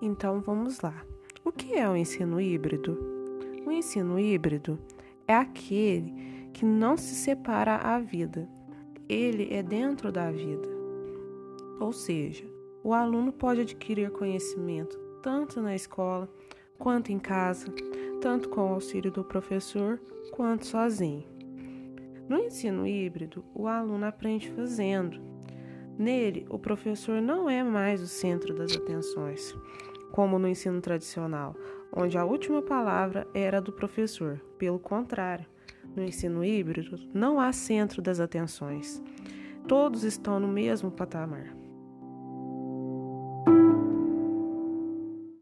Então vamos lá. O que é o ensino híbrido? O ensino híbrido é aquele que não se separa a vida, ele é dentro da vida. Ou seja, o aluno pode adquirir conhecimento tanto na escola quanto em casa, tanto com o auxílio do professor quanto sozinho. No ensino híbrido, o aluno aprende fazendo. Nele, o professor não é mais o centro das atenções, como no ensino tradicional, onde a última palavra era do professor. Pelo contrário, no ensino híbrido, não há centro das atenções. Todos estão no mesmo patamar.